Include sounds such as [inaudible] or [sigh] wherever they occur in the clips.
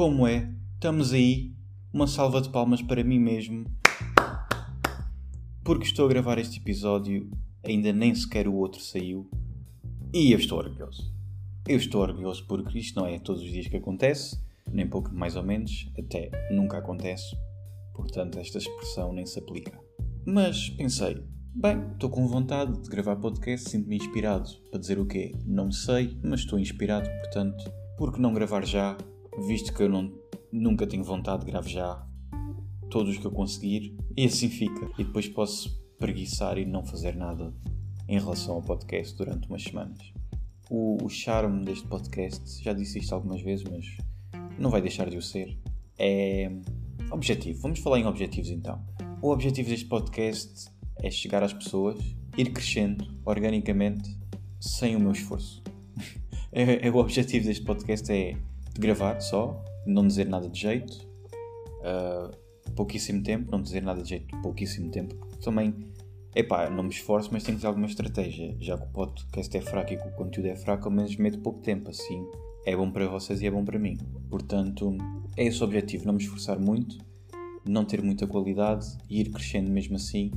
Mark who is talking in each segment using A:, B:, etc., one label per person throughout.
A: como é, estamos aí, uma salva de palmas para mim mesmo, porque estou a gravar este episódio, ainda nem sequer o outro saiu, e eu estou orgulhoso. Eu estou orgulhoso porque isto não é todos os dias que acontece, nem pouco mais ou menos, até nunca acontece, portanto esta expressão nem se aplica. Mas pensei, bem, estou com vontade de gravar podcast, sinto-me inspirado para dizer o quê? Não sei, mas estou inspirado, portanto, por que não gravar já, visto que eu não, nunca tenho vontade de gravar já todos os que eu conseguir, e assim fica. E depois posso preguiçar e não fazer nada em relação ao podcast durante umas semanas. O, o charme deste podcast, já disse isto algumas vezes, mas não vai deixar de o ser, é objetivo. Vamos falar em objetivos então. O objetivo deste podcast é chegar às pessoas, ir crescendo organicamente, sem o meu esforço. [laughs] é, é, o objetivo deste podcast é de gravar só, não dizer nada de jeito, uh, pouquíssimo tempo, não dizer nada de jeito, pouquíssimo tempo, também, epá, não me esforço, mas tenho que ter alguma estratégia, já que o podcast é fraco e que o conteúdo é fraco, ao menos meto pouco tempo, assim é bom para vocês e é bom para mim. Portanto, é esse o objetivo, não me esforçar muito, não ter muita qualidade e ir crescendo mesmo assim,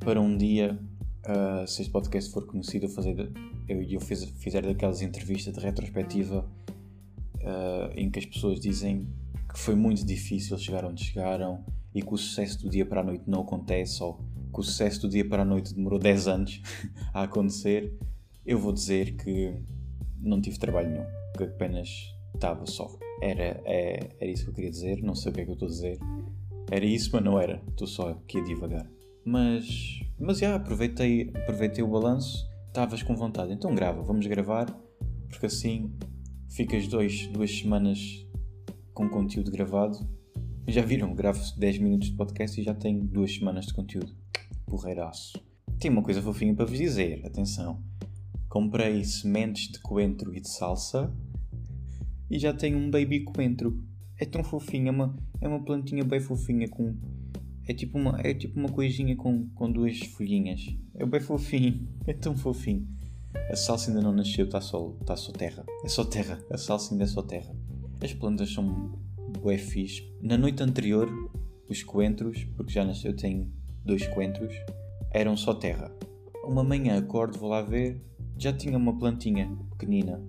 A: para um dia, uh, se este podcast for conhecido, eu, fazer, eu, eu fiz, fizer daquelas entrevistas de retrospectiva uh, em que as pessoas dizem que foi muito difícil chegar onde chegaram e que o sucesso do dia para a noite não acontece ou que o sucesso do dia para a noite demorou [laughs] 10 anos a acontecer, eu vou dizer que não tive trabalho nenhum, que apenas estava só. Era, é, era isso que eu queria dizer, não sei o que é que eu estou a dizer. Era isso, mas não era. Estou só aqui a divagar. Mas, mas já, aproveitei, aproveitei o balanço, estavas com vontade, então grava, vamos gravar, porque assim ficas dois, duas semanas com conteúdo gravado. Já viram, gravo 10 minutos de podcast e já tenho duas semanas de conteúdo. Porreiraço. Tenho uma coisa fofinha para vos dizer, atenção. Comprei sementes de coentro e de salsa e já tenho um baby coentro. É tão fofinho, é uma, é uma plantinha bem fofinha com. É tipo uma, é tipo uma coisinha com, com duas folhinhas. É bem fofinho, [laughs] é tão fofinho. A salsa ainda não nasceu, está só, tá só terra. É só terra, a salsa ainda é só terra. As plantas são bué fixe. Na noite anterior, os coentros, porque já nasceu, tenho dois coentros, eram só terra. Uma manhã acordo, vou lá ver, já tinha uma plantinha pequenina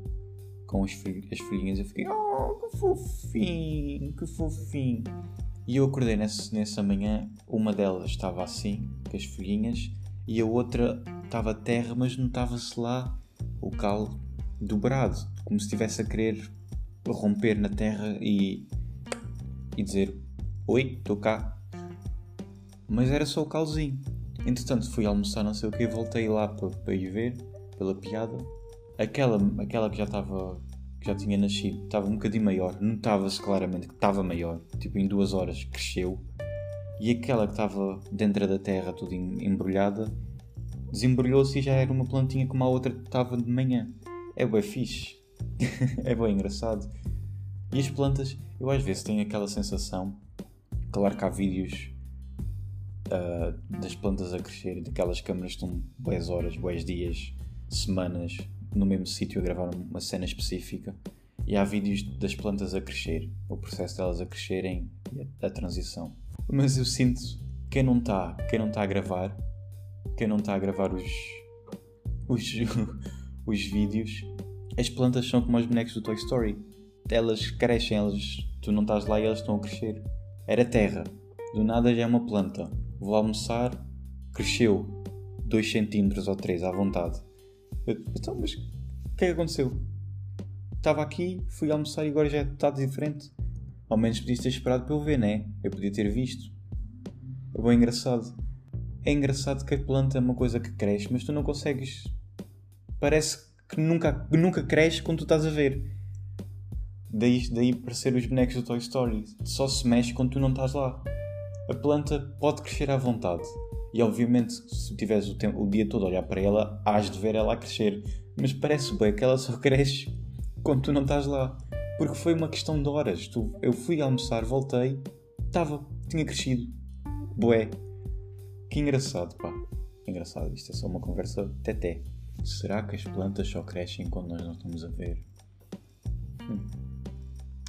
A: com as, as folhinhas. Eu fiquei, oh, que fofinho, que fofinho. E eu acordei nessa, nessa manhã, uma delas estava assim, com as folhinhas, e a outra estava terra, mas notava-se lá o cal dobrado, como se estivesse a querer romper na terra e, e dizer: Oi, estou cá. Mas era só o calzinho. Entretanto, fui almoçar, não sei o que, voltei lá para, para ir ver, pela piada. Aquela, aquela que já estava, que já tinha nascido, estava um bocadinho maior, notava-se claramente que estava maior, tipo em duas horas cresceu. E aquela que estava dentro da terra, toda embrulhada, desembrulhou-se e já era uma plantinha como a outra que estava de manhã. É bem fixe. [laughs] é bem engraçado. E as plantas, eu às vezes tenho aquela sensação. Claro que há vídeos uh, das plantas a crescer, daquelas câmaras que estão boas horas, boas dias, semanas no mesmo sítio a gravar uma cena específica. E há vídeos das plantas a crescer, o processo delas a crescerem e a, a transição. Mas eu sinto quem não está, quem não está a gravar, quem não está a gravar os, os, [laughs] os vídeos, as plantas são como os bonecos do Toy Story. Elas crescem, elas, tu não estás lá e elas estão a crescer. Era terra, do nada já é uma planta. Vou almoçar, cresceu 2 cm ou 3 à vontade. Então, mas o que é que aconteceu? Estava aqui, fui almoçar e agora já está diferente. Ao menos podias ter esperado para eu ver, né? Eu podia ter visto. É bem engraçado. É engraçado que a planta é uma coisa que cresce, mas tu não consegues. Parece que nunca, nunca cresce quando tu estás a ver. Daí, daí parecer os bonecos do Toy Story. Só se mexe quando tu não estás lá. A planta pode crescer à vontade. E obviamente, se tiveres o, tempo, o dia todo a olhar para ela, has de ver ela a crescer. Mas parece bem que ela só [laughs] cresce quando tu não estás lá. Porque foi uma questão de horas. Eu fui almoçar, voltei, estava, tinha crescido. Bué. Que engraçado, pá. Engraçado, isto é só uma conversa teté. Será que as plantas só crescem quando nós não estamos a ver? Hum.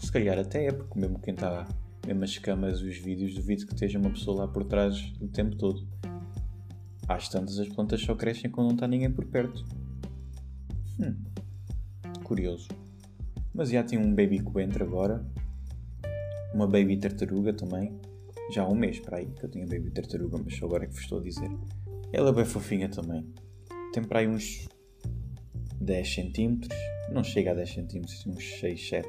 A: Se calhar até é, porque mesmo quem está, mesmo as camas, os vídeos, duvido que esteja uma pessoa lá por trás o tempo todo. Às tantas as plantas só crescem quando não está ninguém por perto. Hum, curioso. Mas já tem um baby coentro agora. Uma baby tartaruga também. Já há um mês para aí que eu tenho baby tartaruga, mas só agora é que vos estou a dizer. Ela é bem fofinha também. Tem para aí uns 10 centímetros. Não chega a 10 centímetros, uns 6, 7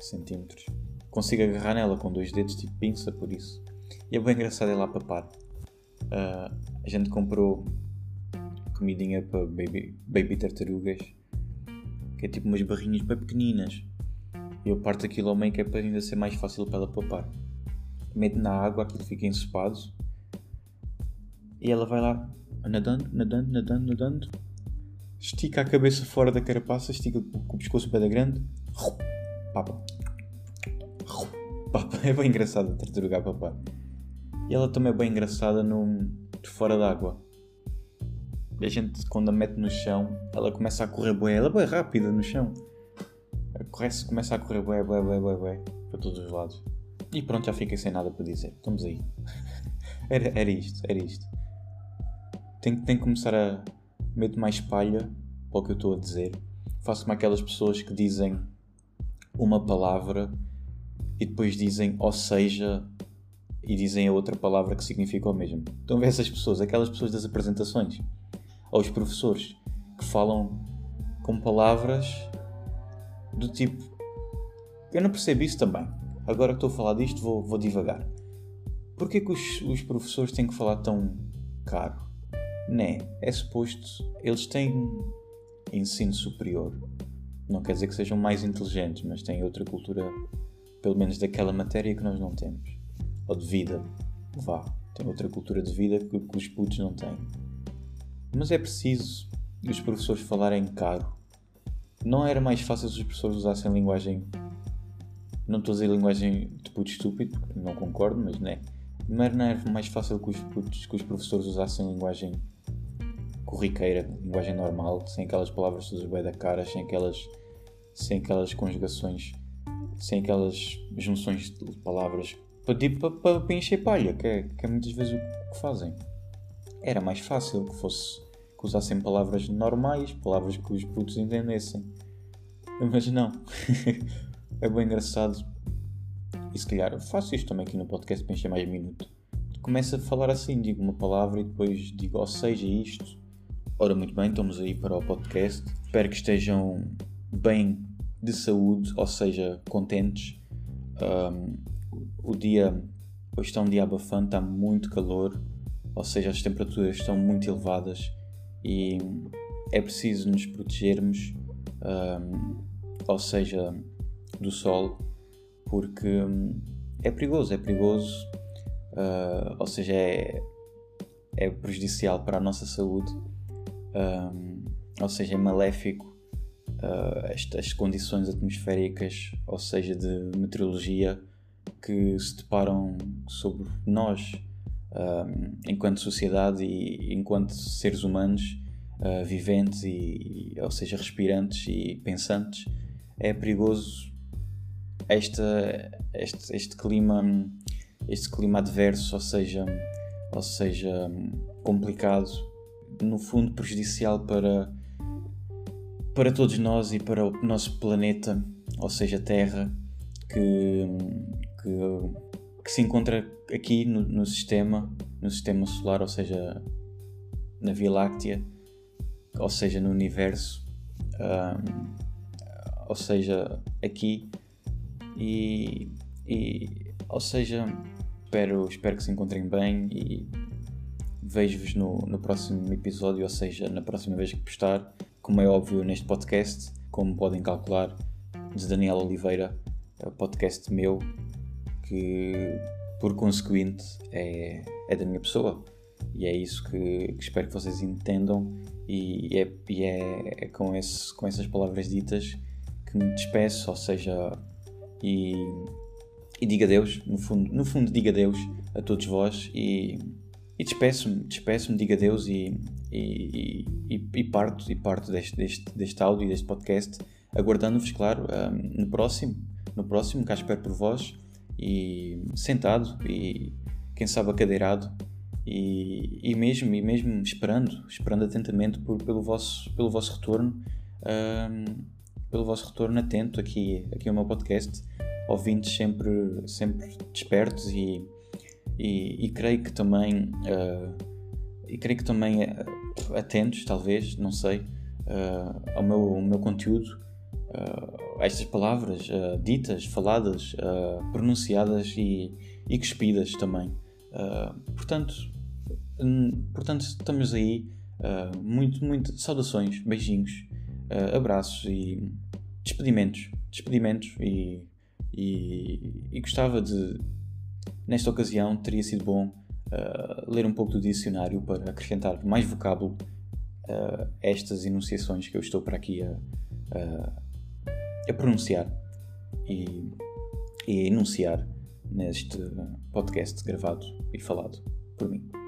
A: centímetros. Consigo agarrar nela com dois dedos, tipo pinça, por isso. E é bem engraçado ela a papar. Uh, a gente comprou comidinha para baby, baby tartarugas, que é tipo umas barrinhas bem pequeninas. Eu parto aquilo ao meio que é para ainda ser mais fácil para ela papar. Mete na água, aquilo fica ensopado. E ela vai lá nadando, nadando, nadando, nadando. Estica a cabeça fora da carapaça, estica com o pescoço da grande. Papa. Papa. [laughs] É bem engraçado a tartaruga a papar. E ela também é bem engraçada no, de fora d'água. A gente, quando a mete no chão, ela começa a correr bué. Ela é bem rápida no chão. Corre começa a correr bué, bué, bué, bué, bué, para todos os lados. E pronto, já fiquei sem nada para dizer. Estamos aí. [laughs] era, era isto, era isto. Tenho, tenho que começar a meter mais palha para o que eu estou a dizer. Faço como aquelas pessoas que dizem uma palavra e depois dizem ou seja e dizem a outra palavra que significa o mesmo. Estão a ver essas pessoas, aquelas pessoas das apresentações, ou os professores que falam com palavras do tipo. Eu não percebo isso também. Agora que estou a falar disto, vou, vou divagar. Porquê que os, os professores têm que falar tão caro? Né, é suposto. Eles têm ensino superior. Não quer dizer que sejam mais inteligentes, mas têm outra cultura, pelo menos daquela matéria que nós não temos ou de vida. Vá, tem outra cultura de vida que, que os putos não têm. Mas é preciso os professores falarem caro. Não era mais fácil se os professores usassem linguagem. Não estou a dizer linguagem de puto estúpido, não concordo, mas não é. Não era mais fácil que os, putos, que os professores usassem linguagem corriqueira, linguagem normal, sem aquelas palavras todas bem da cara, sem aquelas, sem aquelas conjugações, sem aquelas junções de palavras para, tipo, para, para encher palha, que é, que é muitas vezes o que fazem. Era mais fácil que fosse que usassem palavras normais, palavras que os putos entendessem. Mas não. [laughs] é bem engraçado. E se calhar faço isto também aqui no podcast para encher mais minuto. Começo a falar assim, digo uma palavra e depois digo, ou seja, isto. Ora, muito bem, estamos aí para o podcast. Espero que estejam bem de saúde, ou seja, contentes. Um, o dia hoje está um dia abafante, está muito calor, ou seja, as temperaturas estão muito elevadas e é preciso nos protegermos, um, ou seja, do sol, porque um, é perigoso, é perigoso, uh, ou seja, é, é prejudicial para a nossa saúde, um, ou seja, é maléfico uh, estas condições atmosféricas, ou seja, de meteorologia que se deparam sobre nós uh, enquanto sociedade e enquanto seres humanos uh, viventes e, ou seja, respirantes e pensantes, é perigoso este, este clima este clima adverso, ou seja, ou seja, complicado, no fundo prejudicial para para todos nós e para o nosso planeta, ou seja, Terra, que que, que se encontra aqui no, no, sistema, no sistema solar, ou seja, na Via Láctea, ou seja, no universo, ou seja, aqui, e, e ou seja, espero, espero que se encontrem bem e vejo-vos no, no próximo episódio, ou seja, na próxima vez que postar, como é óbvio neste podcast, como podem calcular, de Daniel Oliveira, é podcast meu, que por consequente é, é da minha pessoa. E é isso que, que espero que vocês entendam. E é, e é, é com, esse, com essas palavras ditas que me despeço, ou seja, e, e diga Deus, no fundo, no fundo diga Deus a todos vós e, e despeço-me, despeço-me, diga Deus e, e, e, e, parto, e parto deste, deste, deste áudio deste podcast, aguardando-vos, claro, um, no próximo no próximo, cá espero por vós, e sentado, e quem sabe acadeirado, e, e mesmo, e mesmo esperando, esperando atentamente por, pelo, vosso, pelo vosso retorno, um, pelo vosso retorno atento aqui, aqui ao meu podcast, ouvintes sempre, sempre despertos e, e, e creio que também uh, e creio que também uh, atentos, talvez, não sei, uh, ao, meu, ao meu conteúdo, a estas palavras ditas, faladas, pronunciadas e, e cuspidas também. portanto, portanto, estamos aí. muito, muito saudações, beijinhos, abraços e despedimentos. Despedimentos e e, e gostava de, nesta ocasião, teria sido bom uh, ler um pouco do dicionário para acrescentar mais vocábulo uh, a estas enunciações que eu estou para aqui a, a, a pronunciar e, e enunciar neste podcast gravado e falado por mim.